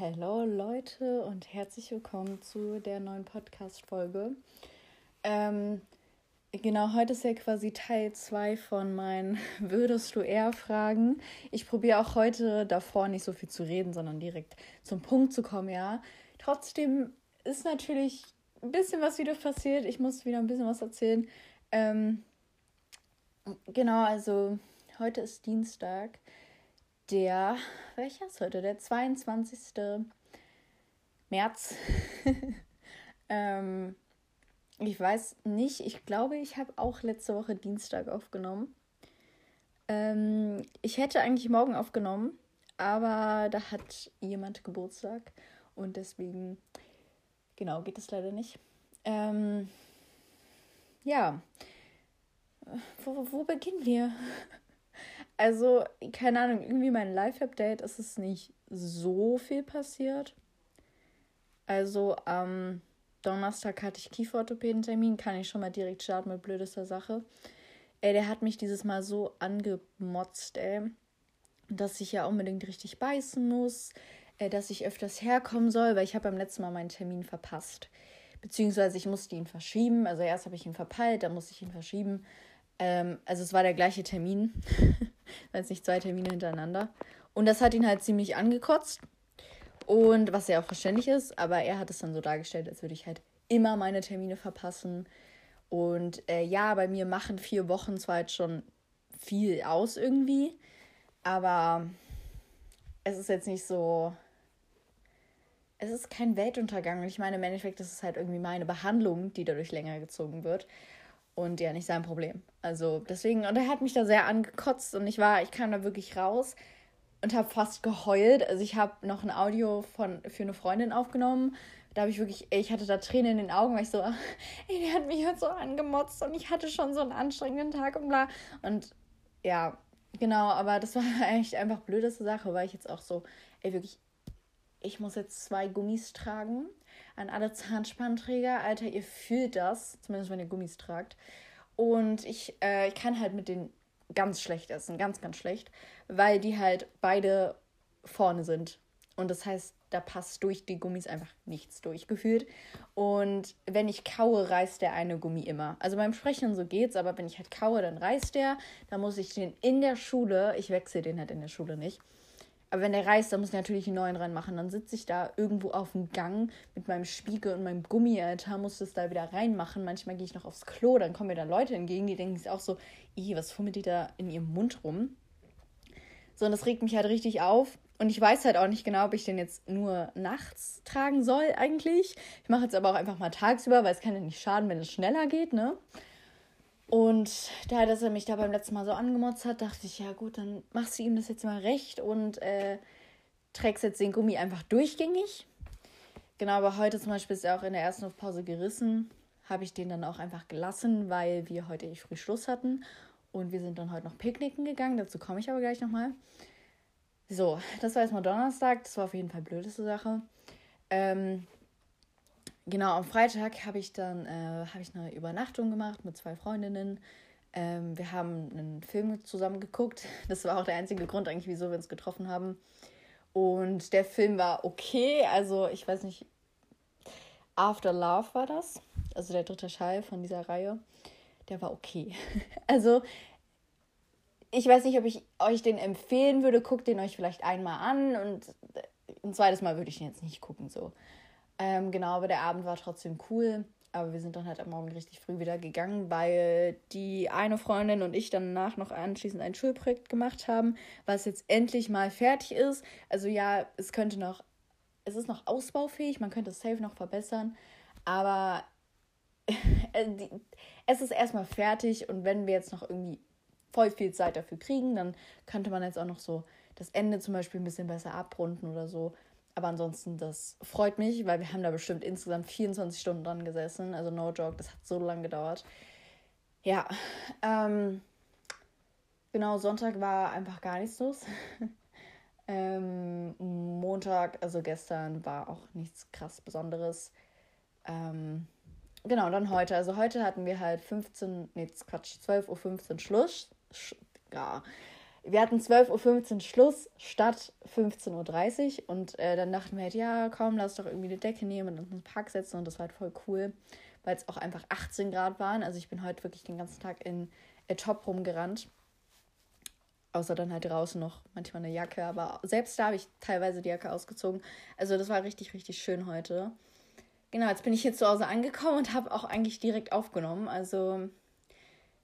Hallo Leute und herzlich willkommen zu der neuen Podcast-Folge. Ähm, genau, heute ist ja quasi Teil 2 von meinen Würdest du eher Fragen. Ich probiere auch heute davor nicht so viel zu reden, sondern direkt zum Punkt zu kommen, ja. Trotzdem ist natürlich ein bisschen was wieder passiert. Ich muss wieder ein bisschen was erzählen. Ähm, genau, also heute ist Dienstag der, welcher ist heute? Der 22. März. ähm, ich weiß nicht, ich glaube, ich habe auch letzte Woche Dienstag aufgenommen. Ähm, ich hätte eigentlich morgen aufgenommen, aber da hat jemand Geburtstag und deswegen, genau, geht es leider nicht. Ähm, ja, wo, wo beginnen wir? Also, keine Ahnung, irgendwie mein Live-Update ist es nicht so viel passiert. Also, am Donnerstag hatte ich Kieferorthopäden-Termin, kann ich schon mal direkt starten mit blödester Sache. Ey, der hat mich dieses Mal so angemotzt, ey, dass ich ja unbedingt richtig beißen muss, äh, dass ich öfters herkommen soll, weil ich habe beim letzten Mal meinen Termin verpasst. Beziehungsweise ich musste ihn verschieben. Also erst habe ich ihn verpeilt, dann musste ich ihn verschieben. Ähm, also es war der gleiche Termin. weil es nicht zwei Termine hintereinander. Und das hat ihn halt ziemlich angekotzt. Und was ja auch verständlich ist, aber er hat es dann so dargestellt, als würde ich halt immer meine Termine verpassen. Und äh, ja, bei mir machen vier Wochen zwar jetzt schon viel aus irgendwie, aber es ist jetzt nicht so. Es ist kein Weltuntergang. Und ich meine, im Endeffekt ist es halt irgendwie meine Behandlung, die dadurch länger gezogen wird und ja nicht sein Problem. Also deswegen, und er hat mich da sehr angekotzt und ich war, ich kam da wirklich raus und habe fast geheult. Also ich habe noch ein Audio von, für eine Freundin aufgenommen. Da habe ich wirklich, ich hatte da Tränen in den Augen, weil ich so, ey, der hat mich jetzt so angemotzt und ich hatte schon so einen anstrengenden Tag und bla. Und ja, genau, aber das war echt einfach blödeste Sache, weil ich jetzt auch so, ey, wirklich, ich muss jetzt zwei Gummis tragen an alle Zahnspannenträger. Alter, ihr fühlt das, zumindest wenn ihr Gummis tragt. Und ich, äh, ich kann halt mit denen ganz schlecht essen, ganz, ganz schlecht, weil die halt beide vorne sind. Und das heißt, da passt durch die Gummis einfach nichts durchgefühlt. Und wenn ich kaue, reißt der eine Gummi immer. Also beim Sprechen so geht's, aber wenn ich halt kaue, dann reißt der. Dann muss ich den in der Schule, ich wechsle den halt in der Schule nicht, aber wenn der reißt, dann muss ich natürlich einen neuen reinmachen. Dann sitze ich da irgendwo auf dem Gang mit meinem Spiegel und meinem Gummi, Alter, muss das da wieder reinmachen. Manchmal gehe ich noch aufs Klo, dann kommen mir da Leute entgegen, die denken sich auch so, was fummelt die da in ihrem Mund rum? So, und das regt mich halt richtig auf. Und ich weiß halt auch nicht genau, ob ich den jetzt nur nachts tragen soll, eigentlich. Ich mache jetzt aber auch einfach mal tagsüber, weil es kann ja nicht schaden, wenn es schneller geht, ne? Und da, dass er mich da beim letzten Mal so angemotzt hat, dachte ich, ja gut, dann machst du ihm das jetzt mal recht und äh, trägst jetzt den Gummi einfach durchgängig. Genau, aber heute zum Beispiel ist er auch in der ersten Pause gerissen. Habe ich den dann auch einfach gelassen, weil wir heute eh früh Schluss hatten. Und wir sind dann heute noch picknicken gegangen. Dazu komme ich aber gleich nochmal. So, das war erstmal Donnerstag. Das war auf jeden Fall blödeste Sache. Ähm, genau, am Freitag habe ich dann äh, ich eine Übernachtung gemacht mit zwei Freundinnen. Ähm, wir haben einen Film zusammen geguckt. Das war auch der einzige Grund eigentlich, wieso wir uns getroffen haben. Und der Film war okay. Also ich weiß nicht, After Love war das. Also der dritte Teil von dieser Reihe. Der war okay. Also ich weiß nicht, ob ich euch den empfehlen würde. Guckt den euch vielleicht einmal an und ein zweites Mal würde ich ihn jetzt nicht gucken. So. Ähm, genau, aber der Abend war trotzdem cool. Aber wir sind dann halt am Morgen richtig früh wieder gegangen, weil die eine Freundin und ich danach noch anschließend ein Schulprojekt gemacht haben, was jetzt endlich mal fertig ist. Also ja, es könnte noch, es ist noch ausbaufähig, man könnte es safe noch verbessern, aber es ist erstmal fertig und wenn wir jetzt noch irgendwie voll viel Zeit dafür kriegen, dann könnte man jetzt auch noch so das Ende zum Beispiel ein bisschen besser abrunden oder so. Aber ansonsten, das freut mich, weil wir haben da bestimmt insgesamt 24 Stunden dran gesessen. Also no joke, das hat so lange gedauert. Ja, ähm, genau, Sonntag war einfach gar nichts los. ähm, Montag, also gestern, war auch nichts krass Besonderes. Ähm, genau, dann heute. Also heute hatten wir halt 15, nee, Quatsch, 12.15 Uhr Schluss. Sch ja, wir hatten 12.15 Uhr Schluss statt 15.30 Uhr und äh, dann dachten wir halt, ja, komm, lass doch irgendwie eine Decke nehmen und uns einen Park setzen und das war halt voll cool, weil es auch einfach 18 Grad waren. Also ich bin heute wirklich den ganzen Tag in äh, Top rumgerannt. Außer dann halt draußen noch manchmal eine Jacke, aber selbst da habe ich teilweise die Jacke ausgezogen. Also das war richtig, richtig schön heute. Genau, jetzt bin ich hier zu Hause angekommen und habe auch eigentlich direkt aufgenommen. Also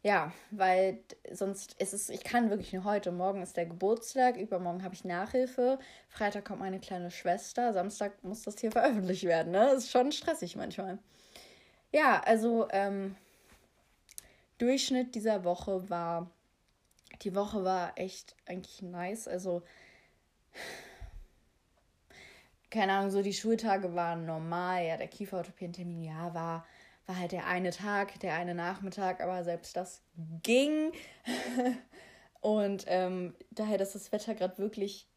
ja, weil sonst ist es, ich kann wirklich nur heute. Morgen ist der Geburtstag, übermorgen habe ich Nachhilfe, Freitag kommt meine kleine Schwester, Samstag muss das hier veröffentlicht werden. Ne? Ist schon stressig manchmal. Ja, also ähm, Durchschnitt dieser Woche war, die Woche war echt eigentlich nice. Also keine Ahnung, so die Schultage waren normal. Ja, der Kieferorthopädentermin, ja, war war halt der eine Tag, der eine Nachmittag, aber selbst das ging. Und ähm, daher, dass das Wetter gerade wirklich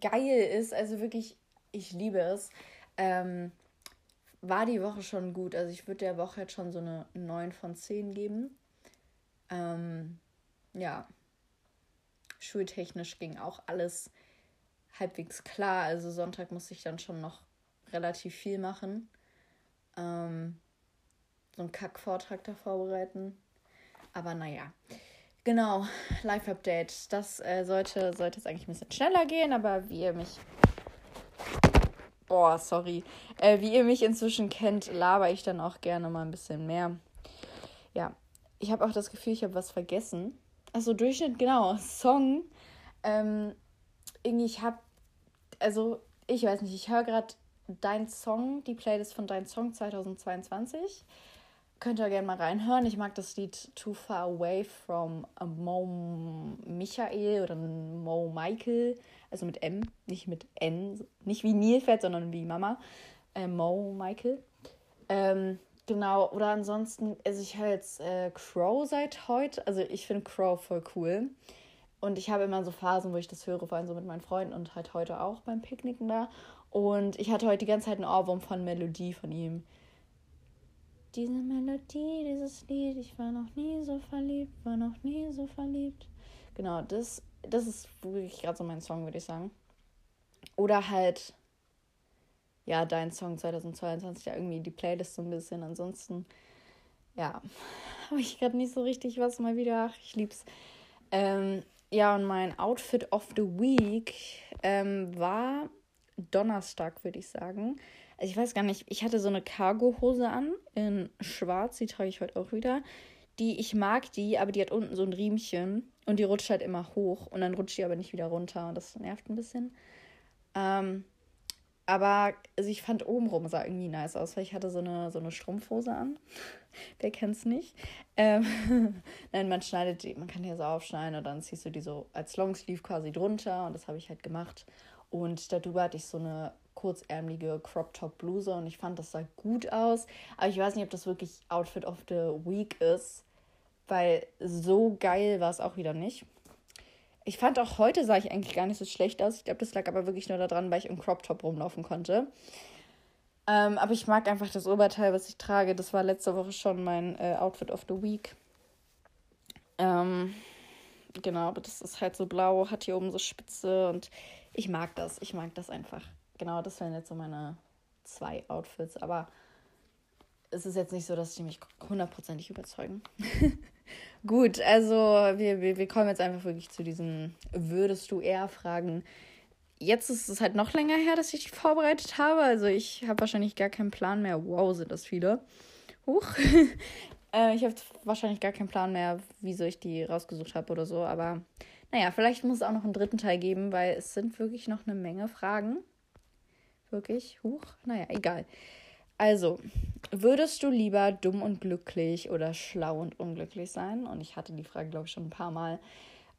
geil ist, also wirklich, ich liebe es, ähm, war die Woche schon gut. Also ich würde der Woche jetzt schon so eine 9 von 10 geben. Ähm, ja, schultechnisch ging auch alles halbwegs klar. Also Sonntag musste ich dann schon noch relativ viel machen. Ähm, so einen Kack-Vortrag da vorbereiten. Aber naja. Genau, Live-Update. Das äh, sollte, sollte jetzt eigentlich ein bisschen schneller gehen, aber wie ihr mich. Boah, sorry. Äh, wie ihr mich inzwischen kennt, laber ich dann auch gerne mal ein bisschen mehr. Ja, ich habe auch das Gefühl, ich habe was vergessen. Achso, Durchschnitt, genau. Song. Ähm, irgendwie, ich habe. Also, ich weiß nicht, ich höre gerade Dein Song, die Playlist von Dein Song 2022. Könnt ihr gerne mal reinhören. Ich mag das Lied Too Far Away from Mo Michael oder Mo Michael. Also mit M, nicht mit N. Nicht wie Nilpferd, sondern wie Mama. Äh, Mo Michael. Ähm, genau, oder ansonsten, also ich höre jetzt äh, Crow seit heute. Also ich finde Crow voll cool. Und ich habe immer so Phasen, wo ich das höre, vor allem so mit meinen Freunden und halt heute auch beim Picknicken da. Und ich hatte heute die ganze Zeit einen Ohrwurm von Melodie von ihm. Diese Melodie, dieses Lied, ich war noch nie so verliebt, war noch nie so verliebt. Genau, das, das ist wirklich gerade so mein Song, würde ich sagen. Oder halt, ja, dein Song 2022, ja, irgendwie die Playlist so ein bisschen. Ansonsten, ja, habe ich gerade nicht so richtig was mal wieder. Ach, ich lieb's. Ähm, ja, und mein Outfit of the Week ähm, war Donnerstag, würde ich sagen. Also ich weiß gar nicht, ich hatte so eine Cargo-Hose an in schwarz, die trage ich heute auch wieder. Die, ich mag die, aber die hat unten so ein Riemchen und die rutscht halt immer hoch und dann rutscht die aber nicht wieder runter und das nervt ein bisschen. Ähm, aber also ich fand obenrum sah irgendwie nice aus, weil ich hatte so eine, so eine Strumpfhose an. Wer kennt's nicht? Ähm, Nein, man schneidet die, man kann die so aufschneiden und dann ziehst du die so als Longsleeve quasi drunter und das habe ich halt gemacht. Und darüber hatte ich so eine kurzärmelige Crop-Top-Bluse und ich fand, das sah gut aus. Aber ich weiß nicht, ob das wirklich Outfit of the Week ist, weil so geil war es auch wieder nicht. Ich fand auch heute sah ich eigentlich gar nicht so schlecht aus. Ich glaube, das lag aber wirklich nur daran, weil ich im Crop-Top rumlaufen konnte. Ähm, aber ich mag einfach das Oberteil, was ich trage. Das war letzte Woche schon mein äh, Outfit of the Week. Ähm, genau, aber das ist halt so blau, hat hier oben so Spitze und ich mag das. Ich mag das einfach genau, das wären jetzt so meine zwei Outfits. Aber es ist jetzt nicht so, dass die mich hundertprozentig überzeugen. Gut, also wir, wir, wir kommen jetzt einfach wirklich zu diesen Würdest du eher fragen. Jetzt ist es halt noch länger her, dass ich die vorbereitet habe. Also ich habe wahrscheinlich gar keinen Plan mehr. Wow, sind das viele. Huch. äh, ich habe wahrscheinlich gar keinen Plan mehr, wieso ich die rausgesucht habe oder so. Aber naja, vielleicht muss es auch noch einen dritten Teil geben, weil es sind wirklich noch eine Menge Fragen. Wirklich? Huch? Naja, egal. Also, würdest du lieber dumm und glücklich oder schlau und unglücklich sein? Und ich hatte die Frage, glaube ich, schon ein paar Mal.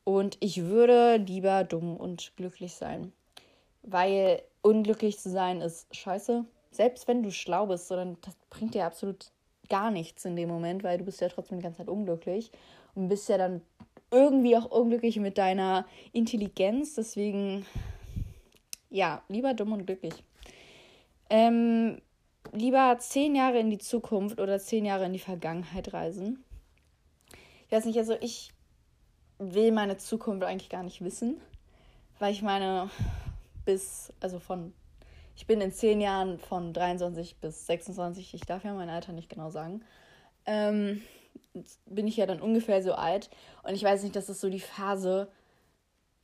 Und ich würde lieber dumm und glücklich sein. Weil unglücklich zu sein ist scheiße. Selbst wenn du schlau bist, sondern das bringt dir absolut gar nichts in dem Moment, weil du bist ja trotzdem die ganze Zeit unglücklich und bist ja dann irgendwie auch unglücklich mit deiner Intelligenz. Deswegen, ja, lieber dumm und glücklich. Ähm, lieber zehn Jahre in die Zukunft oder zehn Jahre in die Vergangenheit reisen. Ich weiß nicht, also ich will meine Zukunft eigentlich gar nicht wissen, weil ich meine, bis, also von, ich bin in zehn Jahren von 23 bis 26, ich darf ja mein Alter nicht genau sagen, ähm, bin ich ja dann ungefähr so alt. Und ich weiß nicht, das ist so die Phase,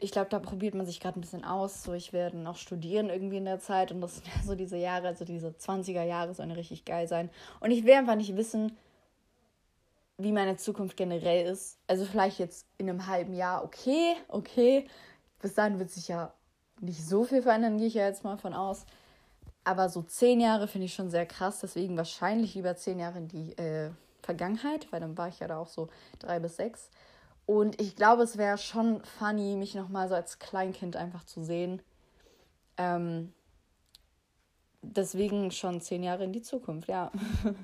ich glaube, da probiert man sich gerade ein bisschen aus. So, ich werde noch studieren irgendwie in der Zeit und das sind so diese Jahre, also diese 20er Jahre sollen richtig geil sein. Und ich will einfach nicht wissen, wie meine Zukunft generell ist. Also vielleicht jetzt in einem halben Jahr, okay, okay. Bis dahin wird sich ja nicht so viel verändern, gehe ich ja jetzt mal von aus. Aber so zehn Jahre finde ich schon sehr krass, deswegen wahrscheinlich lieber zehn Jahre in die äh, Vergangenheit, weil dann war ich ja da auch so drei bis sechs. Und ich glaube, es wäre schon funny, mich nochmal so als Kleinkind einfach zu sehen. Ähm, deswegen schon zehn Jahre in die Zukunft, ja.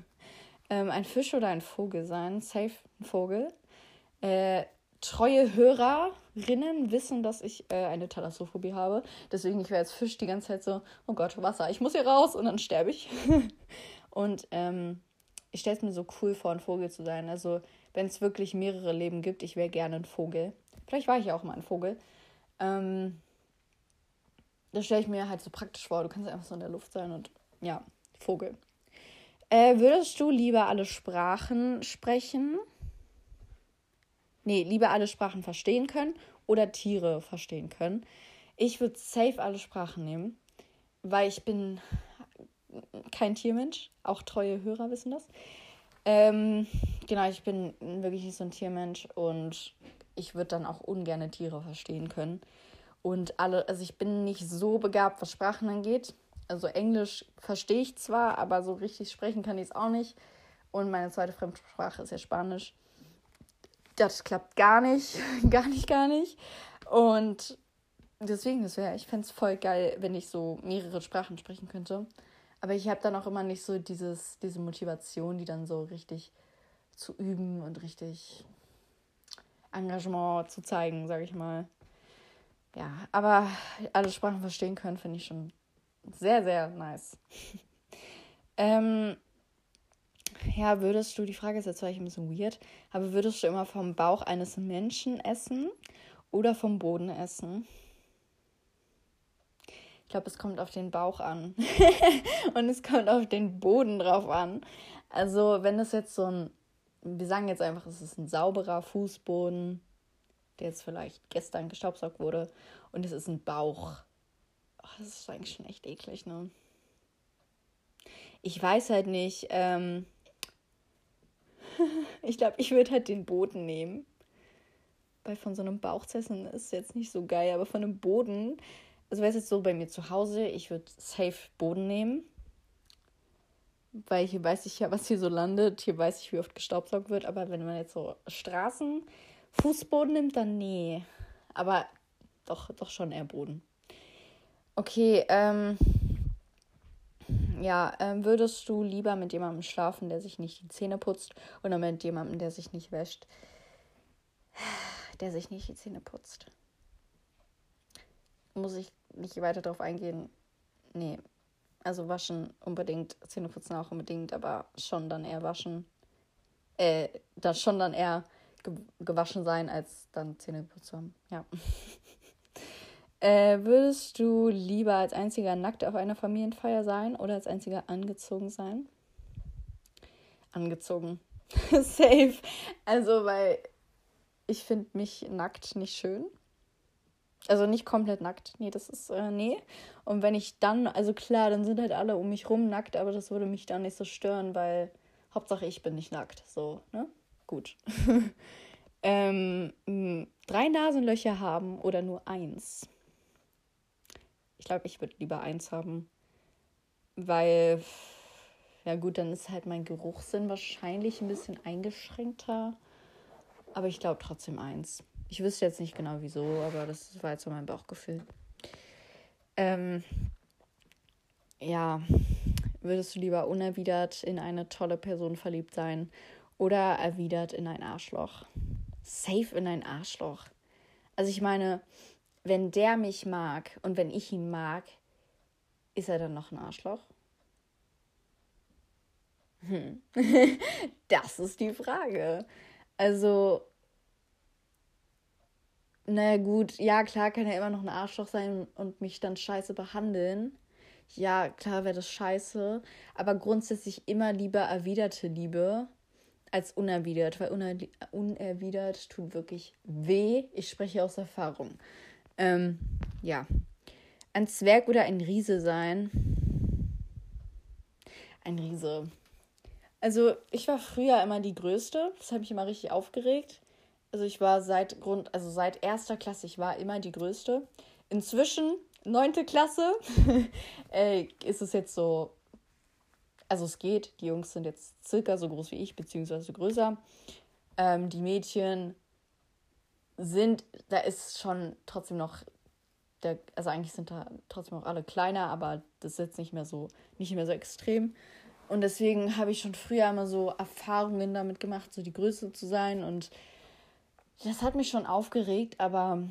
ähm, ein Fisch oder ein Vogel sein, safe ein Vogel. Äh, treue Hörerinnen wissen, dass ich äh, eine Thalassophobie habe. Deswegen, ich wäre als Fisch die ganze Zeit so, oh Gott, Wasser, ich muss hier raus und dann sterbe ich. und ähm, ich stelle es mir so cool vor, ein Vogel zu sein. Also, wenn es wirklich mehrere Leben gibt, ich wäre gerne ein Vogel. Vielleicht war ich ja auch mal ein Vogel. Ähm, das stelle ich mir halt so praktisch vor. Du kannst einfach so in der Luft sein und ja, Vogel. Äh, würdest du lieber alle Sprachen sprechen? Nee, lieber alle Sprachen verstehen können oder Tiere verstehen können? Ich würde safe alle Sprachen nehmen, weil ich bin kein Tiermensch. Auch treue Hörer wissen das. Ähm, genau, ich bin wirklich nicht so ein Tiermensch und ich würde dann auch ungerne Tiere verstehen können. Und alle, also ich bin nicht so begabt, was Sprachen angeht. Also Englisch verstehe ich zwar, aber so richtig sprechen kann ich es auch nicht. Und meine zweite Fremdsprache ist ja Spanisch. Das klappt gar nicht, gar nicht, gar nicht. Und deswegen, das wäre, ich fände es voll geil, wenn ich so mehrere Sprachen sprechen könnte. Aber ich habe dann auch immer nicht so dieses, diese Motivation, die dann so richtig zu üben und richtig Engagement zu zeigen, sage ich mal. Ja, aber alle Sprachen verstehen können, finde ich schon sehr, sehr nice. ähm, ja, würdest du, die Frage ist jetzt vielleicht ein bisschen weird, aber würdest du immer vom Bauch eines Menschen essen oder vom Boden essen? Ich glaube, es kommt auf den Bauch an. und es kommt auf den Boden drauf an. Also, wenn es jetzt so ein, wir sagen jetzt einfach, es ist ein sauberer Fußboden, der jetzt vielleicht gestern gestaubsaugt wurde, und es ist ein Bauch. Oh, das ist eigentlich schon echt eklig, ne? Ich weiß halt nicht. Ähm ich glaube, ich würde halt den Boden nehmen. Weil von so einem Bauchzessen ist jetzt nicht so geil, aber von einem Boden also wäre es jetzt so bei mir zu Hause, ich würde safe Boden nehmen. Weil hier weiß ich ja, was hier so landet. Hier weiß ich, wie oft gestaubsaugt wird. Aber wenn man jetzt so Straßen, Fußboden nimmt, dann nee. Aber doch, doch schon eher Boden. Okay, ähm. Ja, ähm, würdest du lieber mit jemandem schlafen, der sich nicht die Zähne putzt, oder mit jemandem, der sich nicht wäscht, der sich nicht die Zähne putzt? Muss ich nicht weiter darauf eingehen. Nee. Also waschen unbedingt, Zähneputzen auch unbedingt, aber schon dann eher waschen. Äh, dann schon dann eher ge gewaschen sein, als dann Zähneputz haben. Ja. äh, würdest du lieber als einziger nackt auf einer Familienfeier sein oder als einziger angezogen sein? Angezogen. Safe. Also, weil ich finde mich nackt nicht schön. Also nicht komplett nackt. Nee, das ist, äh, nee. Und wenn ich dann, also klar, dann sind halt alle um mich rum nackt, aber das würde mich dann nicht so stören, weil Hauptsache ich bin nicht nackt. So, ne? Gut. ähm, drei Nasenlöcher haben oder nur eins? Ich glaube, ich würde lieber eins haben. Weil, ja gut, dann ist halt mein Geruchssinn wahrscheinlich ein bisschen eingeschränkter. Aber ich glaube trotzdem eins. Ich wüsste jetzt nicht genau wieso, aber das war jetzt so mein Bauchgefühl. Ähm, ja, würdest du lieber unerwidert in eine tolle Person verliebt sein oder erwidert in ein Arschloch? Safe in ein Arschloch. Also ich meine, wenn der mich mag und wenn ich ihn mag, ist er dann noch ein Arschloch? Hm. das ist die Frage. Also naja, gut, ja, klar kann er immer noch ein Arschloch sein und mich dann scheiße behandeln. Ja, klar wäre das scheiße. Aber grundsätzlich immer lieber erwiderte Liebe als unerwidert, weil uner unerwidert tut wirklich weh. Ich spreche aus Erfahrung. Ähm, ja. Ein Zwerg oder ein Riese sein. Ein Riese. Also, ich war früher immer die Größte. Das habe ich immer richtig aufgeregt. Also, ich war seit Grund, also seit erster Klasse, ich war immer die Größte. Inzwischen, neunte Klasse, äh, ist es jetzt so. Also, es geht. Die Jungs sind jetzt circa so groß wie ich, beziehungsweise größer. Ähm, die Mädchen sind, da ist schon trotzdem noch der, also eigentlich sind da trotzdem auch alle kleiner, aber das ist jetzt nicht mehr so, nicht mehr so extrem. Und deswegen habe ich schon früher immer so Erfahrungen damit gemacht, so die Größte zu sein. Und das hat mich schon aufgeregt, aber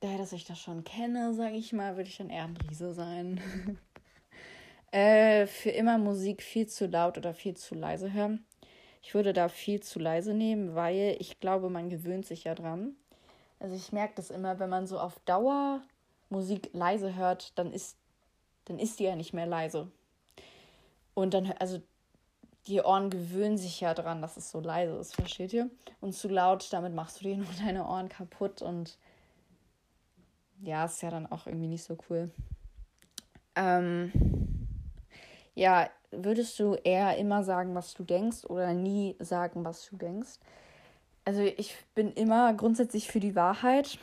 daher, dass ich das schon kenne, sage ich mal, würde ich dann eher ein Riese sein. äh, für immer Musik viel zu laut oder viel zu leise hören. Ich würde da viel zu leise nehmen, weil ich glaube, man gewöhnt sich ja dran. Also ich merke das immer, wenn man so auf Dauer Musik leise hört, dann ist, dann ist die ja nicht mehr leise. Und dann, also die Ohren gewöhnen sich ja dran, dass es so leise ist, versteht ihr? Und zu laut, damit machst du dir nur deine Ohren kaputt und ja, ist ja dann auch irgendwie nicht so cool. Ähm, ja, würdest du eher immer sagen, was du denkst oder nie sagen, was du denkst? Also ich bin immer grundsätzlich für die Wahrheit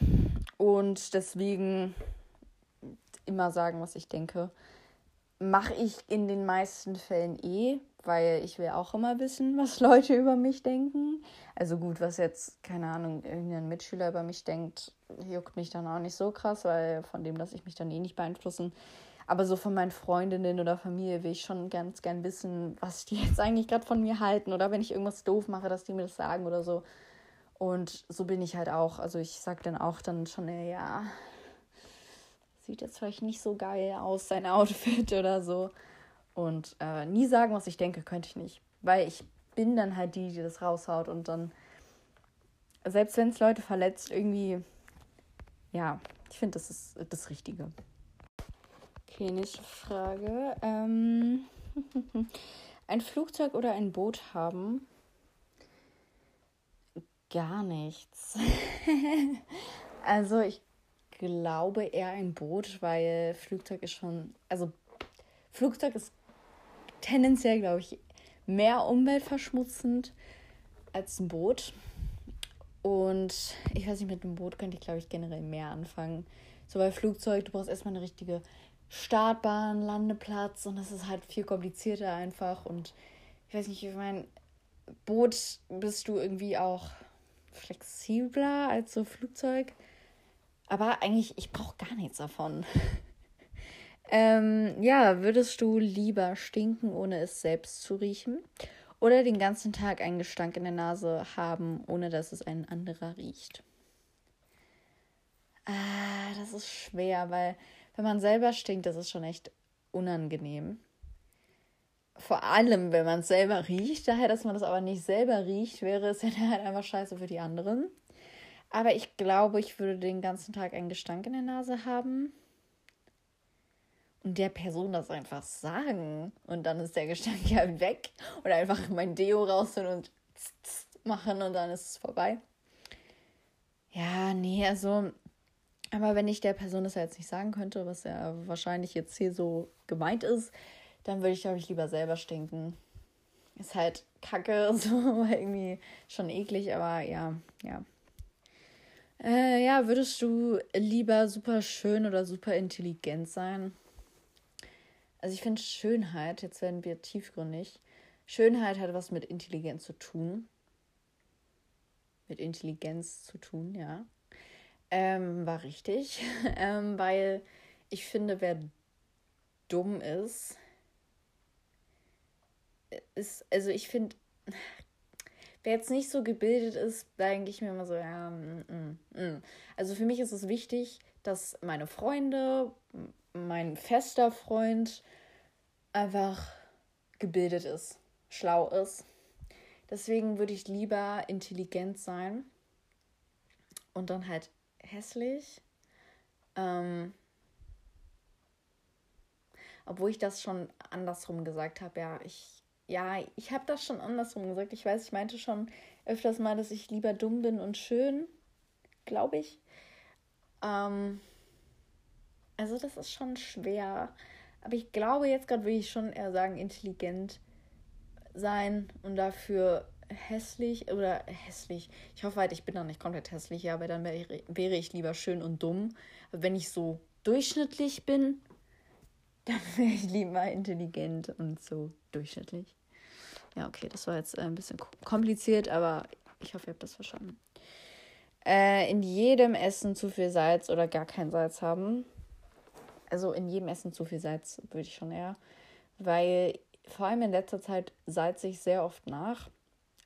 und deswegen immer sagen, was ich denke. Mache ich in den meisten Fällen eh, weil ich will auch immer wissen, was Leute über mich denken. Also gut, was jetzt, keine Ahnung, irgendein Mitschüler über mich denkt, juckt mich dann auch nicht so krass, weil von dem lasse ich mich dann eh nicht beeinflussen. Aber so von meinen Freundinnen oder Familie will ich schon ganz gern wissen, was die jetzt eigentlich gerade von mir halten. Oder wenn ich irgendwas doof mache, dass die mir das sagen oder so. Und so bin ich halt auch. Also ich sage dann auch dann schon, ja, sieht jetzt vielleicht nicht so geil aus, sein Outfit oder so. Und äh, nie sagen, was ich denke, könnte ich nicht. Weil ich bin dann halt die, die das raushaut und dann, selbst wenn es Leute verletzt, irgendwie, ja, ich finde, das ist das Richtige. Okay, nächste Frage. Ähm, ein Flugzeug oder ein Boot haben? Gar nichts. also ich glaube eher ein Boot, weil Flugzeug ist schon, also Flugzeug ist tendenziell, glaube ich, mehr umweltverschmutzend als ein Boot. Und ich weiß nicht, mit einem Boot könnte ich, glaube ich, generell mehr anfangen. So bei Flugzeug, du brauchst erstmal eine richtige Startbahn, Landeplatz und das ist halt viel komplizierter einfach. Und ich weiß nicht, ich meine, Boot bist du irgendwie auch flexibler als so Flugzeug. Aber eigentlich, ich brauche gar nichts davon. ähm, ja, würdest du lieber stinken, ohne es selbst zu riechen? Oder den ganzen Tag einen Gestank in der Nase haben, ohne dass es ein anderer riecht? Ah, das ist schwer, weil wenn man selber stinkt, das ist schon echt unangenehm. Vor allem, wenn man es selber riecht. Daher, dass man das aber nicht selber riecht, wäre es ja halt einfach scheiße für die anderen. Aber ich glaube, ich würde den ganzen Tag einen Gestank in der Nase haben. Und der Person das einfach sagen. Und dann ist der Gestank ja weg. Oder einfach mein Deo rausholen und machen und dann ist es vorbei. Ja, nee, also. Aber wenn ich der Person das ja jetzt nicht sagen könnte, was ja wahrscheinlich jetzt hier so gemeint ist, dann würde ich, glaube ich, lieber selber stinken. Ist halt kacke, so irgendwie schon eklig, aber ja, ja. Äh, ja, würdest du lieber super schön oder super intelligent sein? Also ich finde Schönheit, jetzt werden wir tiefgründig, Schönheit hat was mit Intelligenz zu tun. Mit Intelligenz zu tun, ja. Ähm, war richtig. ähm, weil ich finde, wer dumm ist, ist, also ich finde, wer jetzt nicht so gebildet ist, denke ich mir immer so, ja, mm, mm, mm. also für mich ist es wichtig, dass meine Freunde, mein fester Freund einfach gebildet ist, schlau ist. Deswegen würde ich lieber intelligent sein und dann halt hässlich. Ähm, obwohl ich das schon andersrum gesagt habe, ja, ich, ja, ich habe das schon andersrum gesagt. Ich weiß, ich meinte schon öfters mal, dass ich lieber dumm bin und schön, glaube ich. Ähm, also das ist schon schwer. Aber ich glaube, jetzt gerade würde ich schon eher sagen, intelligent sein und dafür hässlich oder hässlich. Ich hoffe halt, ich bin dann nicht komplett hässlich, ja, aber dann wäre, wäre ich lieber schön und dumm. Aber wenn ich so durchschnittlich bin, dann wäre ich lieber intelligent und so durchschnittlich. Ja, okay, das war jetzt ein bisschen kompliziert, aber ich hoffe, ihr habt das verstanden. Äh, in jedem Essen zu viel Salz oder gar kein Salz haben. Also in jedem Essen zu viel Salz, würde ich schon eher. Weil vor allem in letzter Zeit salze ich sehr oft nach.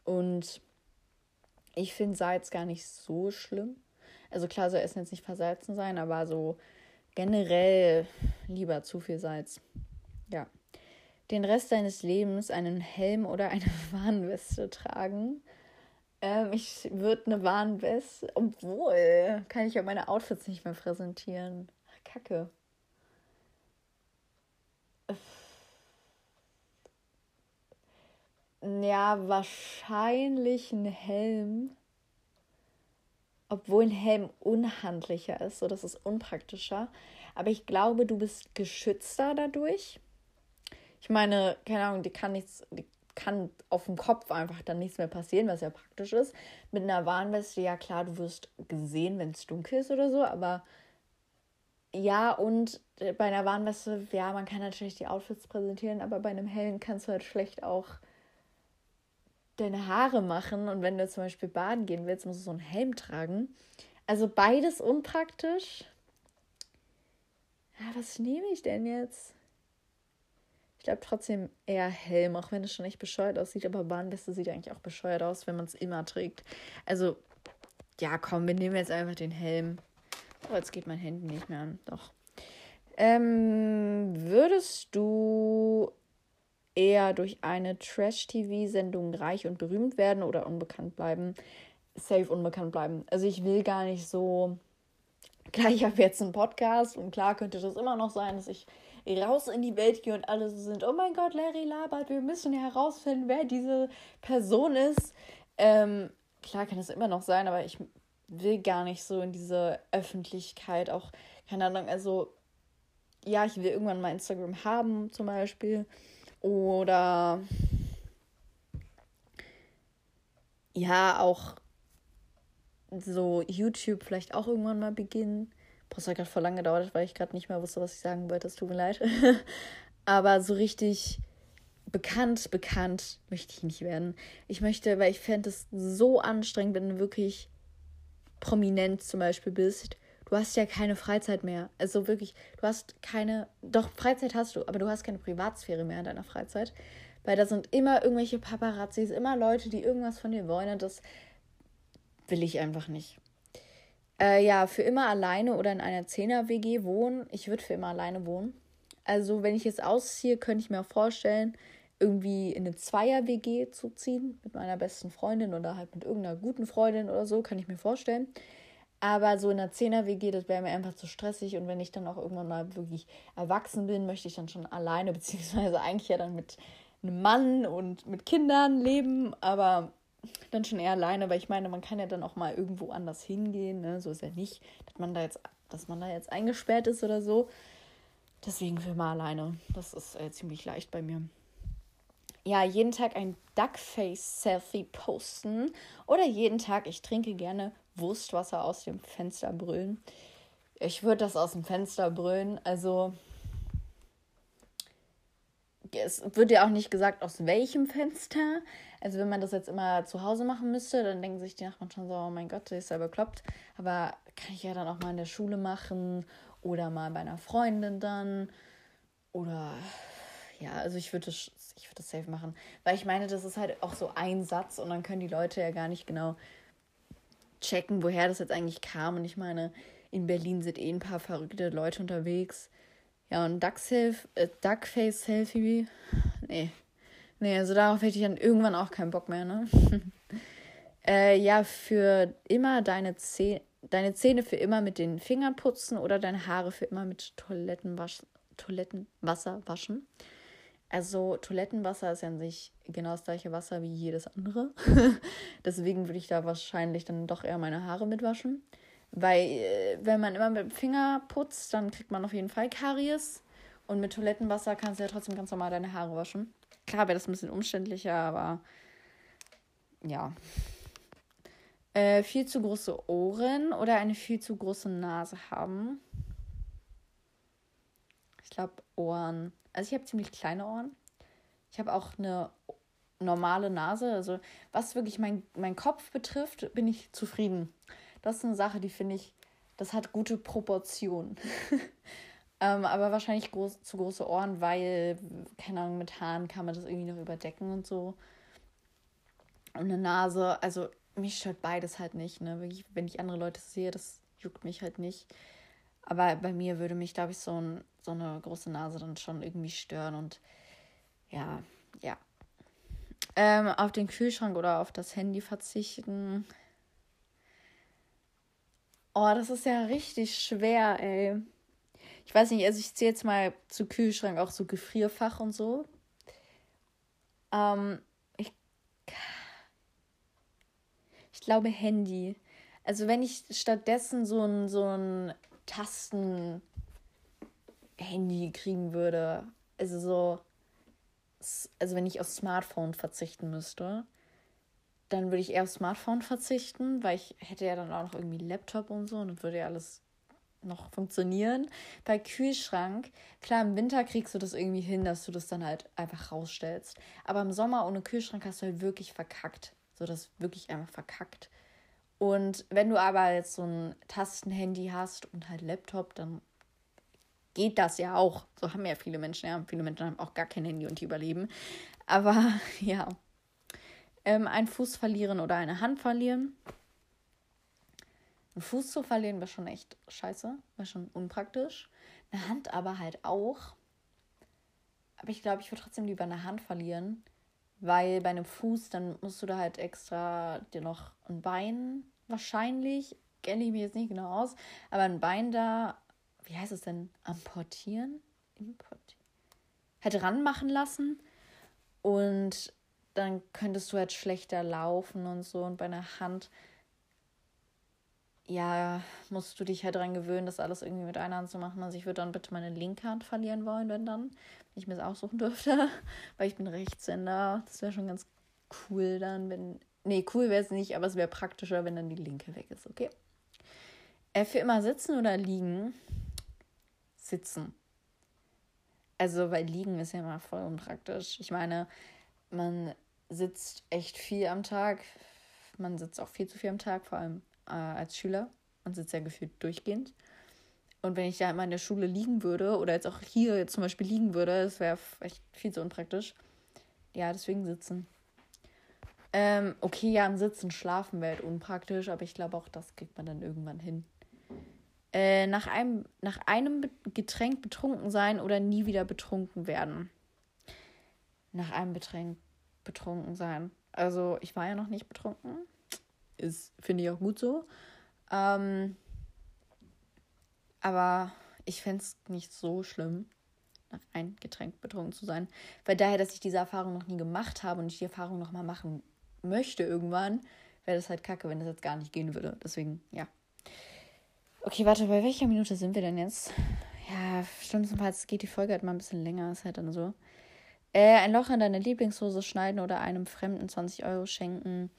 Und ich finde Salz gar nicht so schlimm. Also klar soll Essen jetzt nicht versalzen sein, aber so generell lieber zu viel Salz. Ja. Den Rest deines Lebens einen Helm oder eine Warnweste tragen. Ähm, ich würde eine Warnweste, obwohl kann ich ja meine Outfits nicht mehr präsentieren. Kacke. Ja, wahrscheinlich ein Helm. Obwohl ein Helm unhandlicher ist, so das ist unpraktischer. Aber ich glaube, du bist geschützter dadurch. Ich meine, keine Ahnung, die kann nichts, die kann auf dem Kopf einfach dann nichts mehr passieren, was ja praktisch ist. Mit einer Warnweste, ja klar, du wirst gesehen, wenn es dunkel ist oder so, aber ja, und bei einer Warnweste, ja, man kann natürlich die Outfits präsentieren, aber bei einem Helm kannst du halt schlecht auch deine Haare machen und wenn du zum Beispiel baden gehen willst, musst du so einen Helm tragen. Also beides unpraktisch. Ja, was nehme ich denn jetzt? Ich glaube trotzdem eher Helm, auch wenn es schon echt bescheuert aussieht, aber Bahnweste sieht eigentlich auch bescheuert aus, wenn man es immer trägt. Also, ja, komm, wir nehmen jetzt einfach den Helm. Oh, jetzt geht mein Handy nicht mehr an. Doch. Ähm, würdest du eher durch eine Trash-TV-Sendung reich und berühmt werden oder unbekannt bleiben. Safe unbekannt bleiben. Also ich will gar nicht so. Klar, ich habe jetzt einen Podcast und klar könnte das immer noch sein, dass ich raus in die Welt gehe und alle so sind, oh mein Gott, Larry labert, wir müssen herausfinden, wer diese Person ist. Ähm, klar kann es immer noch sein, aber ich will gar nicht so in diese Öffentlichkeit auch, keine Ahnung, also ja, ich will irgendwann mal Instagram haben zum Beispiel oder ja, auch so YouTube vielleicht auch irgendwann mal beginnen. Das hat gerade voll lange gedauert, weil ich gerade nicht mehr wusste, was ich sagen wollte. Es tut mir leid. Aber so richtig bekannt, bekannt möchte ich nicht werden. Ich möchte, weil ich fände es so anstrengend, wenn du wirklich prominent zum Beispiel bist du hast ja keine Freizeit mehr. Also wirklich, du hast keine, doch Freizeit hast du, aber du hast keine Privatsphäre mehr in deiner Freizeit. Weil da sind immer irgendwelche Paparazzis, immer Leute, die irgendwas von dir wollen und das will ich einfach nicht. Äh, ja, für immer alleine oder in einer Zehner-WG wohnen. Ich würde für immer alleine wohnen. Also, wenn ich jetzt ausziehe, könnte ich mir auch vorstellen, irgendwie in eine Zweier-WG zu ziehen mit meiner besten Freundin oder halt mit irgendeiner guten Freundin oder so, kann ich mir vorstellen. Aber so in einer Zehner-WG, das wäre mir einfach zu stressig. Und wenn ich dann auch irgendwann mal wirklich erwachsen bin, möchte ich dann schon alleine, beziehungsweise eigentlich ja dann mit einem Mann und mit Kindern leben, aber dann schon eher alleine, weil ich meine, man kann ja dann auch mal irgendwo anders hingehen. Ne? So ist ja nicht, dass man da jetzt, dass man da jetzt eingesperrt ist oder so. Deswegen für mal alleine. Das ist äh, ziemlich leicht bei mir. Ja, jeden Tag ein Duckface-Selfie posten oder jeden Tag, ich trinke gerne Wurstwasser aus dem Fenster brüllen. Ich würde das aus dem Fenster brüllen. Also es wird ja auch nicht gesagt, aus welchem Fenster. Also wenn man das jetzt immer zu Hause machen müsste, dann denken sich die Nachbarn schon so, oh mein Gott, der ist ja bekloppt. Aber kann ich ja dann auch mal in der Schule machen oder mal bei einer Freundin dann. Oder ja, also ich würde das, ich würde das safe machen. Weil ich meine, das ist halt auch so ein Satz und dann können die Leute ja gar nicht genau checken, woher das jetzt eigentlich kam. Und ich meine, in Berlin sind eh ein paar verrückte Leute unterwegs. Ja, und äh, Duckface-Selfie, nee. Nee, also darauf hätte ich dann irgendwann auch keinen Bock mehr, ne? äh, ja, für immer deine Zähne, deine Zähne für immer mit den Fingern putzen oder deine Haare für immer mit Toilettenwasch, Toilettenwasser waschen. Also Toilettenwasser ist ja an sich genau das gleiche Wasser wie jedes andere. Deswegen würde ich da wahrscheinlich dann doch eher meine Haare mitwaschen. Weil äh, wenn man immer mit dem Finger putzt, dann kriegt man auf jeden Fall Karies. Und mit Toilettenwasser kannst du ja trotzdem ganz normal deine Haare waschen. Klar wäre das ein bisschen umständlicher, aber ja. Äh, viel zu große Ohren oder eine viel zu große Nase haben. Ich glaube Ohren. Also ich habe ziemlich kleine Ohren. Ich habe auch eine normale Nase. Also was wirklich mein, mein Kopf betrifft, bin ich zufrieden. Das ist eine Sache, die finde ich, das hat gute Proportionen. ähm, aber wahrscheinlich groß, zu große Ohren, weil, keine Ahnung, mit Haaren kann man das irgendwie noch überdecken und so. Und eine Nase, also mich stört beides halt nicht. Ne? Wirklich, wenn ich andere Leute sehe, das juckt mich halt nicht. Aber bei mir würde mich, glaube ich, so, ein, so eine große Nase dann schon irgendwie stören. Und ja, ja. Ähm, auf den Kühlschrank oder auf das Handy verzichten. Oh, das ist ja richtig schwer, ey. Ich weiß nicht, also ich zähle jetzt mal zu Kühlschrank auch so Gefrierfach und so. Ähm, ich ich glaube Handy. Also wenn ich stattdessen so ein, so ein Tasten-Handy kriegen würde, also so, also wenn ich auf Smartphone verzichten müsste, dann würde ich eher auf Smartphone verzichten, weil ich hätte ja dann auch noch irgendwie Laptop und so und dann würde ja alles noch funktionieren. Bei Kühlschrank, klar, im Winter kriegst du das irgendwie hin, dass du das dann halt einfach rausstellst. Aber im Sommer ohne Kühlschrank hast du halt wirklich verkackt. So, das wirklich einfach verkackt. Und wenn du aber jetzt so ein Tastenhandy hast und halt Laptop, dann geht das ja auch. So haben ja viele Menschen, ja. Viele Menschen haben auch gar kein Handy und die überleben. Aber ja. Ähm, ein Fuß verlieren oder eine Hand verlieren. Ein Fuß zu verlieren wäre schon echt scheiße, wäre schon unpraktisch. Eine Hand aber halt auch. Aber ich glaube, ich würde trotzdem lieber eine Hand verlieren, weil bei einem Fuß, dann musst du da halt extra dir noch ein Bein wahrscheinlich, kenne ich mich jetzt nicht genau aus, aber ein Bein da, wie heißt es denn, amportieren? Importieren? Halt ranmachen lassen und dann könntest du halt schlechter laufen und so und bei einer Hand ja, musst du dich halt dran gewöhnen, das alles irgendwie mit einer Hand zu machen. Also ich würde dann bitte meine linke Hand verlieren wollen, wenn dann, wenn ich mir das aussuchen dürfte, weil ich bin Rechtshänder. Das wäre schon ganz cool dann, wenn, nee, cool wäre es nicht, aber es wäre praktischer, wenn dann die linke weg ist, okay? Äh, für immer sitzen oder liegen? Sitzen. Also, weil liegen ist ja immer voll unpraktisch. Ich meine, man sitzt echt viel am Tag. Man sitzt auch viel zu viel am Tag, vor allem äh, als Schüler. Man sitzt ja gefühlt durchgehend. Und wenn ich da immer in der Schule liegen würde oder jetzt auch hier zum Beispiel liegen würde, das wäre echt viel zu unpraktisch. Ja, deswegen sitzen. Ähm, okay, ja, im Sitzen schlafen wäre halt unpraktisch, aber ich glaube auch, das kriegt man dann irgendwann hin. Äh, nach, einem, nach einem Getränk betrunken sein oder nie wieder betrunken werden. Nach einem Getränk betrunken sein. Also, ich war ja noch nicht betrunken. Ist, finde ich auch gut so. Ähm, aber ich fände es nicht so schlimm, nach einem Getränk betrunken zu sein. Weil daher, dass ich diese Erfahrung noch nie gemacht habe und ich die Erfahrung noch mal machen möchte irgendwann, wäre das halt kacke, wenn das jetzt gar nicht gehen würde. Deswegen, ja. Okay, warte, bei welcher Minute sind wir denn jetzt? Ja, schlimmstenfalls geht die Folge halt mal ein bisschen länger, ist halt dann so. Äh, ein Loch in deine Lieblingshose schneiden oder einem Fremden 20 Euro schenken.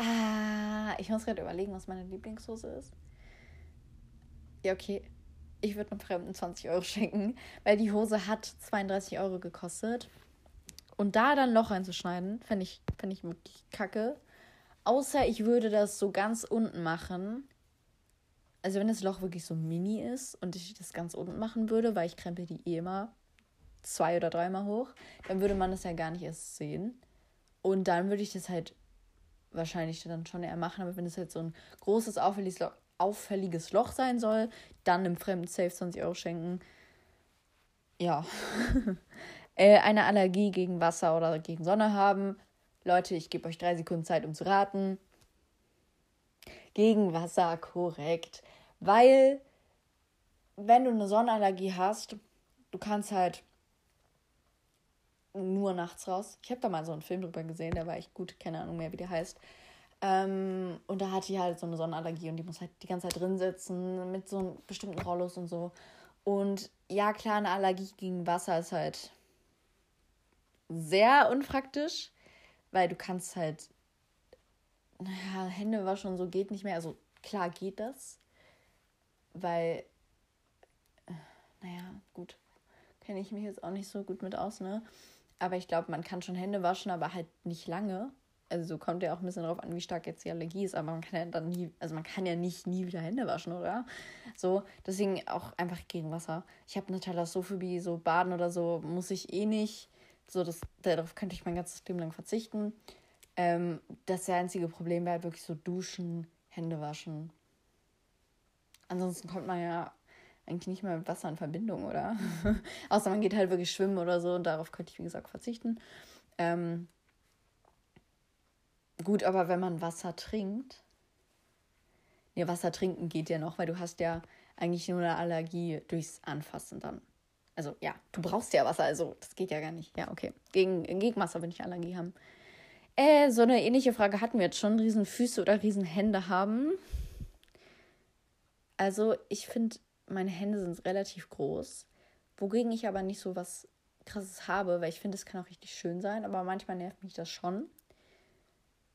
Ah, ich muss gerade überlegen, was meine Lieblingshose ist. Ja, okay. Ich würde einem Fremden 20 Euro schenken, weil die Hose hat 32 Euro gekostet. Und da dann Loch einzuschneiden, fände ich, fänd ich wirklich kacke. Außer ich würde das so ganz unten machen. Also wenn das Loch wirklich so mini ist und ich das ganz unten machen würde, weil ich krempel die eh immer zwei oder dreimal hoch, dann würde man das ja gar nicht erst sehen. Und dann würde ich das halt wahrscheinlich dann schon eher machen. Aber wenn es jetzt so ein großes, auffälliges Loch, auffälliges Loch sein soll, dann im fremden Safe 20 Euro schenken. Ja. äh, eine Allergie gegen Wasser oder gegen Sonne haben. Leute, ich gebe euch drei Sekunden Zeit, um zu raten. gegen Wasser, korrekt. Weil, wenn du eine Sonnenallergie hast, du kannst halt nur nachts raus. Ich habe da mal so einen Film drüber gesehen, der war echt gut, keine Ahnung mehr, wie der heißt. Ähm, und da hat die halt so eine Sonnenallergie und die muss halt die ganze Zeit drin sitzen mit so einem bestimmten Rollos und so. Und ja, klar, eine Allergie gegen Wasser ist halt sehr unpraktisch, weil du kannst halt, naja, Hände waschen und so geht nicht mehr. Also klar geht das, weil, äh, naja, gut, kenne ich mich jetzt auch nicht so gut mit aus, ne? Aber ich glaube, man kann schon Hände waschen, aber halt nicht lange. Also kommt ja auch ein bisschen darauf an, wie stark jetzt die Allergie ist, aber man kann ja dann nie, also man kann ja nicht nie wieder Hände waschen, oder? So, deswegen auch einfach gegen Wasser. Ich habe eine Thalassophobie, so Baden oder so muss ich eh nicht. So, das, darauf könnte ich mein ganzes Leben lang verzichten. Ähm, das einzige Problem wäre halt wirklich so Duschen, Hände waschen. Ansonsten kommt man ja eigentlich nicht mehr mit Wasser in Verbindung, oder? Außer man geht halt wirklich schwimmen oder so und darauf könnte ich, wie gesagt, verzichten. Ähm, gut, aber wenn man Wasser trinkt, nee, Wasser trinken geht ja noch, weil du hast ja eigentlich nur eine Allergie durchs Anfassen dann. Also ja, du brauchst ja Wasser, also das geht ja gar nicht. Ja, okay. Gegen, gegen Wasser will ich Allergie haben. Äh, so eine ähnliche Frage hatten wir jetzt schon. Riesenfüße oder Riesenhände haben. Also ich finde meine Hände sind relativ groß, wogegen ich aber nicht so was krasses habe, weil ich finde, es kann auch richtig schön sein, aber manchmal nervt mich das schon.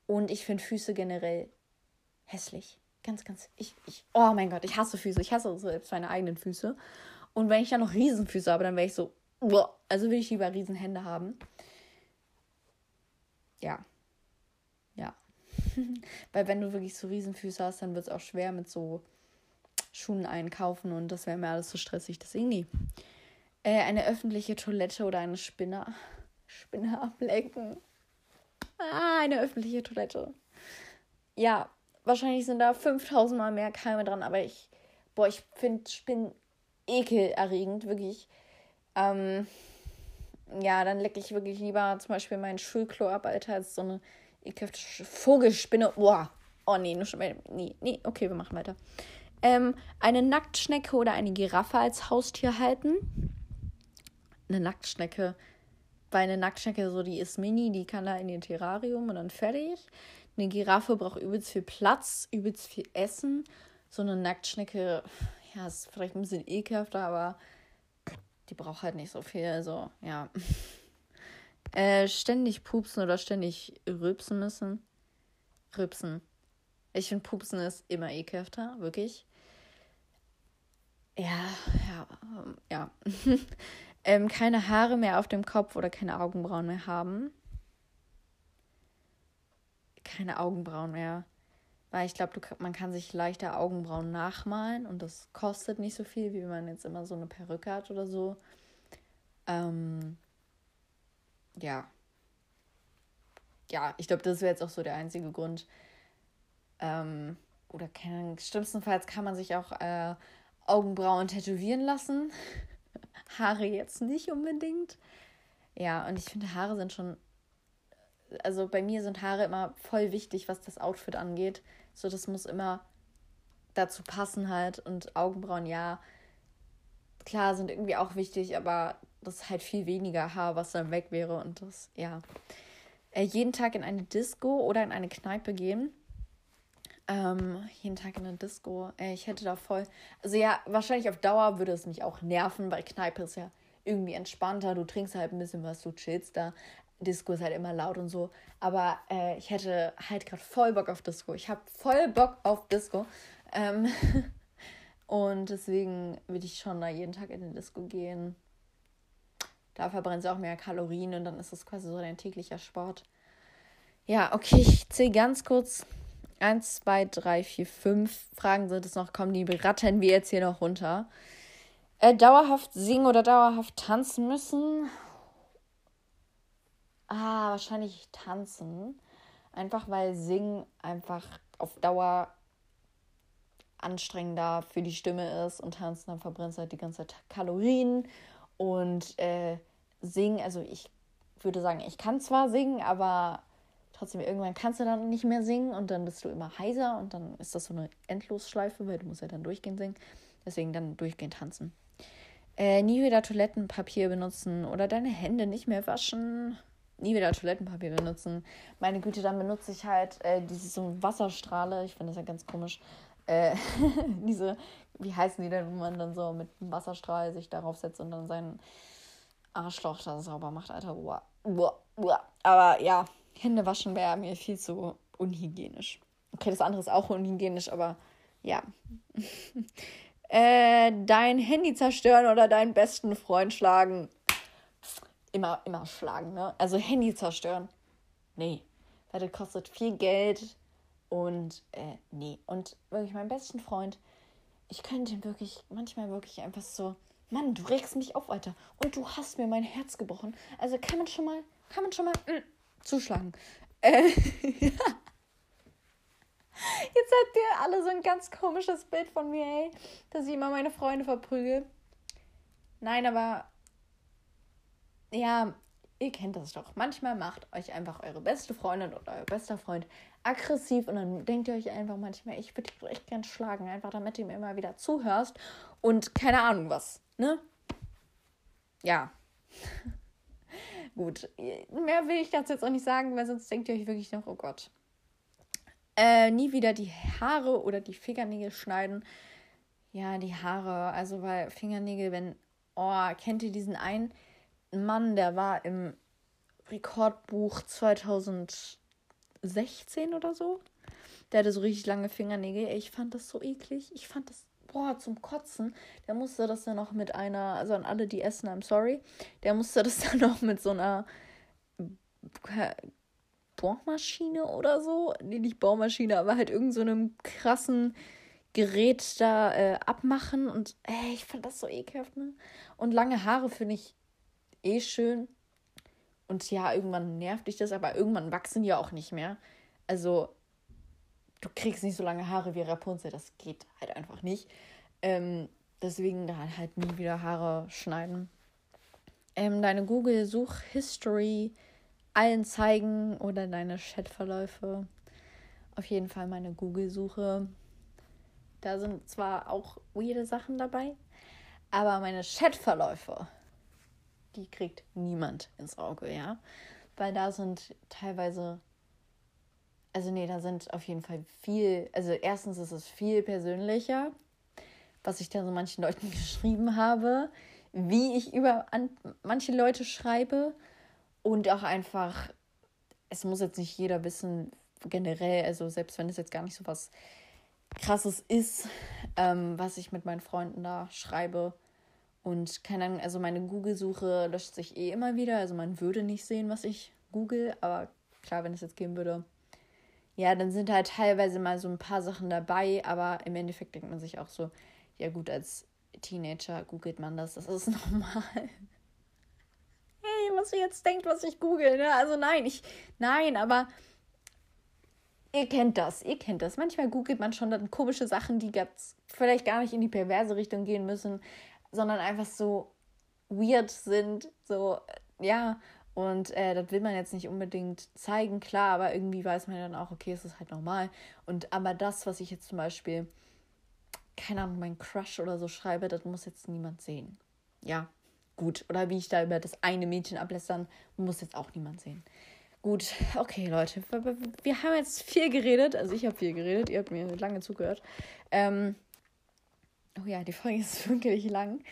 Und ich finde Füße generell hässlich. Ganz, ganz. Ich, ich, oh mein Gott, ich hasse Füße. Ich hasse selbst meine eigenen Füße. Und wenn ich dann noch Riesenfüße habe, dann wäre ich so, boah, also will ich lieber Riesenhände haben. Ja. Ja. Weil wenn du wirklich so Riesenfüße hast, dann wird es auch schwer mit so Schuhen einkaufen und das wäre mir alles so stressig, deswegen nie. Äh, eine öffentliche Toilette oder eine Spinne. Spinne ablecken. Ah, eine öffentliche Toilette. Ja, wahrscheinlich sind da 5000 Mal mehr Keime dran, aber ich, boah, ich finde Spinnen ekelerregend, wirklich. Ähm, ja, dann lecke ich wirklich lieber zum Beispiel meinen Schulklo ab, Alter, als so eine ekelhafte Vogelspinne. Boah. Oh nee, nur schon. Nee, nee, okay, wir machen weiter ähm, eine Nacktschnecke oder eine Giraffe als Haustier halten. Eine Nacktschnecke, weil eine Nacktschnecke so, die ist mini, die kann da in ihr Terrarium und dann fertig. Eine Giraffe braucht übelst viel Platz, übelst viel Essen. So eine Nacktschnecke, ja, ist vielleicht ein bisschen ekelhafter, aber die braucht halt nicht so viel. Also, ja. Äh, ständig pupsen oder ständig rülpsen müssen. Rülpsen. Ich finde, Pupsen ist immer ekelhafter, wirklich. Ja, ja, ähm, ja. ähm, keine Haare mehr auf dem Kopf oder keine Augenbrauen mehr haben. Keine Augenbrauen mehr. Weil ich glaube, man kann sich leichter Augenbrauen nachmalen und das kostet nicht so viel, wie wenn man jetzt immer so eine Perücke hat oder so. Ähm, ja. Ja, ich glaube, das wäre jetzt auch so der einzige Grund. Ähm, oder Ahnung, schlimmstenfalls kann man sich auch äh, Augenbrauen tätowieren lassen. Haare jetzt nicht unbedingt. Ja, und ich finde, Haare sind schon. Also bei mir sind Haare immer voll wichtig, was das Outfit angeht. So, das muss immer dazu passen halt. Und Augenbrauen, ja, klar, sind irgendwie auch wichtig, aber das ist halt viel weniger Haar, was dann weg wäre. Und das, ja. Äh, jeden Tag in eine Disco oder in eine Kneipe gehen. Ähm, jeden Tag in der Disco. Ey, ich hätte da voll. Also ja, wahrscheinlich auf Dauer würde es mich auch nerven, weil Kneipe ist ja irgendwie entspannter. Du trinkst halt ein bisschen was, du chillst da. Disco ist halt immer laut und so. Aber äh, ich hätte halt gerade voll Bock auf Disco. Ich habe voll Bock auf Disco. Ähm und deswegen würde ich schon da jeden Tag in den Disco gehen. Da verbrennt sie auch mehr Kalorien und dann ist das quasi so dein täglicher Sport. Ja, okay, ich zähle ganz kurz 1, 2, 3, 4, 5 Fragen sind es noch. Kommen die rattern wir jetzt hier noch runter. Äh, dauerhaft singen oder dauerhaft tanzen müssen? Ah, wahrscheinlich tanzen. Einfach weil Singen einfach auf Dauer anstrengender für die Stimme ist und tanzen, dann verbrennt es halt die ganze Zeit Kalorien. Und äh, singen, also ich würde sagen, ich kann zwar singen, aber trotzdem irgendwann kannst du dann nicht mehr singen und dann bist du immer heiser und dann ist das so eine Endlosschleife, weil du musst ja dann durchgehend singen. Deswegen dann durchgehend tanzen. Äh, nie wieder Toilettenpapier benutzen oder deine Hände nicht mehr waschen. Nie wieder Toilettenpapier benutzen. Meine Güte, dann benutze ich halt äh, diese so Wasserstrahle. Ich finde das ja ganz komisch. Äh, diese, wie heißen die denn, wo man dann so mit einem Wasserstrahl sich darauf setzt und dann seinen Arschloch da sauber macht, Alter. Uah, uah, uah. Aber ja, Hände waschen wäre mir viel zu unhygienisch. Okay, das andere ist auch unhygienisch, aber ja. äh, dein Handy zerstören oder deinen besten Freund schlagen. Immer, immer schlagen, ne? Also Handy zerstören. Nee. Weil das kostet viel Geld und äh, nee. Und wirklich, meinen besten Freund, ich könnte ihn wirklich, manchmal wirklich einfach so, Mann, du regst mich auf, Alter. Und du hast mir mein Herz gebrochen. Also kann man schon mal, kann man schon mal mm, zuschlagen. Äh, Jetzt habt ihr alle so ein ganz komisches Bild von mir, ey, dass ich immer meine Freunde verprügel. Nein, aber ja, ihr kennt das doch. Manchmal macht euch einfach eure beste Freundin oder euer bester Freund aggressiv und dann denkt ihr euch einfach manchmal, ich würde dich echt gern schlagen, einfach damit du mir immer wieder zuhörst und keine Ahnung was, ne? Ja. Gut, mehr will ich dazu jetzt auch nicht sagen, weil sonst denkt ihr euch wirklich noch, oh Gott. Äh, nie wieder die Haare oder die Fingernägel schneiden. Ja, die Haare, also weil Fingernägel, wenn, oh, kennt ihr diesen einen Mann, der war im Rekordbuch 2016 oder so? Der hatte so richtig lange Fingernägel. Ich fand das so eklig. Ich fand das boah, zum Kotzen. Der musste das dann noch mit einer, also an alle, die essen, I'm sorry, der musste das dann noch mit so einer Bohrmaschine oder so, nee, nicht Bohrmaschine, aber halt irgend so einem krassen Gerät da äh, abmachen und ey, ich fand das so ekelhaft, ne? Und lange Haare finde ich eh schön. Und ja, irgendwann nervt dich das, aber irgendwann wachsen die ja auch nicht mehr. Also, du kriegst nicht so lange Haare wie Rapunzel, das geht halt einfach nicht. Ähm, deswegen dann halt nie wieder Haare schneiden. Ähm, deine Google-Such-History allen zeigen oder deine Chatverläufe. Auf jeden Fall meine Google-Suche. Da sind zwar auch weirde Sachen dabei, aber meine Chatverläufe, die kriegt niemand ins Auge, ja. Weil da sind teilweise also nee, da sind auf jeden Fall viel, also erstens ist es viel persönlicher, was ich da so manchen Leuten geschrieben habe, wie ich über an manche Leute schreibe und auch einfach, es muss jetzt nicht jeder wissen, generell, also selbst wenn es jetzt gar nicht so was krasses ist, ähm, was ich mit meinen Freunden da schreibe. Und keine Ahnung, also meine Google-Suche löscht sich eh immer wieder. Also man würde nicht sehen, was ich google, aber klar, wenn es jetzt gehen würde, ja, dann sind halt teilweise mal so ein paar Sachen dabei, aber im Endeffekt denkt man sich auch so, ja gut, als Teenager googelt man das, das ist normal. Hey, was ihr jetzt denkt, was ich google, ne? Also nein, ich, nein, aber ihr kennt das, ihr kennt das. Manchmal googelt man schon dann komische Sachen, die ganz vielleicht gar nicht in die perverse Richtung gehen müssen, sondern einfach so weird sind, so, ja, und äh, das will man jetzt nicht unbedingt zeigen, klar, aber irgendwie weiß man dann auch, okay, es ist halt normal. Und aber das, was ich jetzt zum Beispiel, keine Ahnung, mein Crush oder so schreibe, das muss jetzt niemand sehen. Ja, gut. Oder wie ich da über das eine Mädchen ablästern, muss jetzt auch niemand sehen. Gut, okay, Leute. Wir haben jetzt viel geredet. Also ich habe viel geredet. Ihr habt mir lange zugehört. Ähm, oh ja, die Folge ist wirklich lang.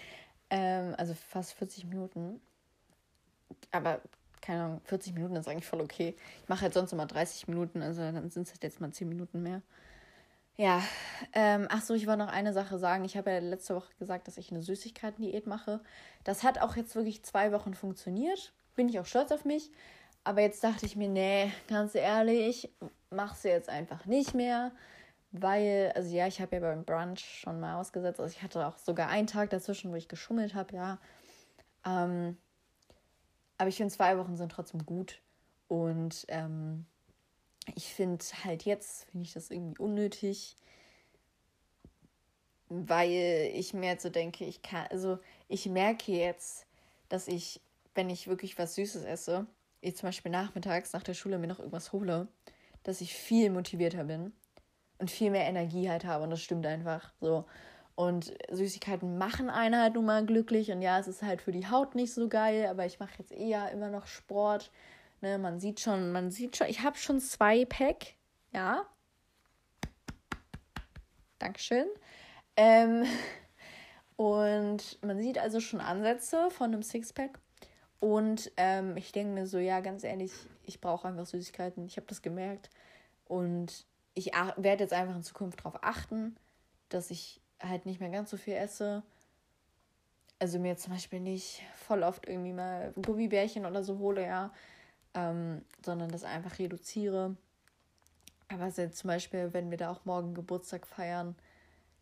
Ähm, also fast 40 Minuten aber keine Ahnung, 40 Minuten ist eigentlich voll okay. Ich mache halt sonst immer 30 Minuten, also dann sind es halt jetzt mal 10 Minuten mehr. Ja, ähm, ach so, ich wollte noch eine Sache sagen. Ich habe ja letzte Woche gesagt, dass ich eine Süßigkeiten-Diät mache. Das hat auch jetzt wirklich zwei Wochen funktioniert. Bin ich auch stolz auf mich. Aber jetzt dachte ich mir, nee, ganz ehrlich, mach sie jetzt einfach nicht mehr. Weil, also ja, ich habe ja beim Brunch schon mal ausgesetzt. Also ich hatte auch sogar einen Tag dazwischen, wo ich geschummelt habe, ja. Ähm, aber ich finde, zwei Wochen sind trotzdem gut. Und ähm, ich finde halt jetzt, finde ich das irgendwie unnötig, weil ich mir jetzt so denke, ich kann, also ich merke jetzt, dass ich, wenn ich wirklich was Süßes esse ich zum Beispiel nachmittags nach der Schule mir noch irgendwas hole, dass ich viel motivierter bin und viel mehr Energie halt habe. Und das stimmt einfach so. Und Süßigkeiten machen einen halt nun mal glücklich. Und ja, es ist halt für die Haut nicht so geil, aber ich mache jetzt eher immer noch Sport. Ne, man sieht schon, man sieht schon, ich habe schon zwei Pack. Ja. Dankeschön. Ähm, und man sieht also schon Ansätze von einem Sixpack. Und ähm, ich denke mir so, ja, ganz ehrlich, ich brauche einfach Süßigkeiten. Ich habe das gemerkt. Und ich werde jetzt einfach in Zukunft darauf achten, dass ich halt nicht mehr ganz so viel esse. Also mir zum Beispiel nicht voll oft irgendwie mal Gummibärchen oder so hole, ja. Ähm, sondern das einfach reduziere. Aber also zum Beispiel, wenn wir da auch morgen Geburtstag feiern,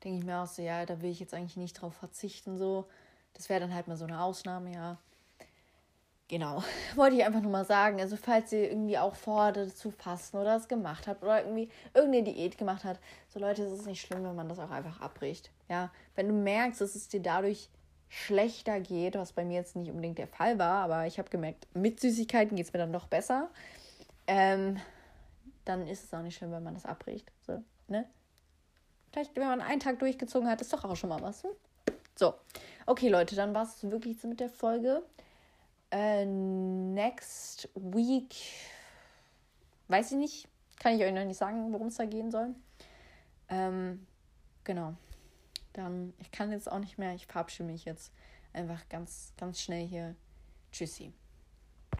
denke ich mir auch so, ja, da will ich jetzt eigentlich nicht drauf verzichten, so. Das wäre dann halt mal so eine Ausnahme, ja. Genau, wollte ich einfach nur mal sagen. Also, falls ihr irgendwie auch vorhattet zu fasten oder es gemacht habt oder irgendwie irgendeine Diät gemacht habt, so Leute, es ist nicht schlimm, wenn man das auch einfach abbricht. Ja, wenn du merkst, dass es dir dadurch schlechter geht, was bei mir jetzt nicht unbedingt der Fall war, aber ich habe gemerkt, mit Süßigkeiten geht es mir dann doch besser, ähm, dann ist es auch nicht schlimm, wenn man das abbricht. So, ne? Vielleicht, wenn man einen Tag durchgezogen hat, ist doch auch schon mal was. Hm? So, okay, Leute, dann war es wirklich mit der Folge. Äh, next week, weiß ich nicht, kann ich euch noch nicht sagen, worum es da gehen soll. Ähm, genau. Dann, ich kann jetzt auch nicht mehr, ich verabschiede mich jetzt einfach ganz, ganz schnell hier. Tschüssi.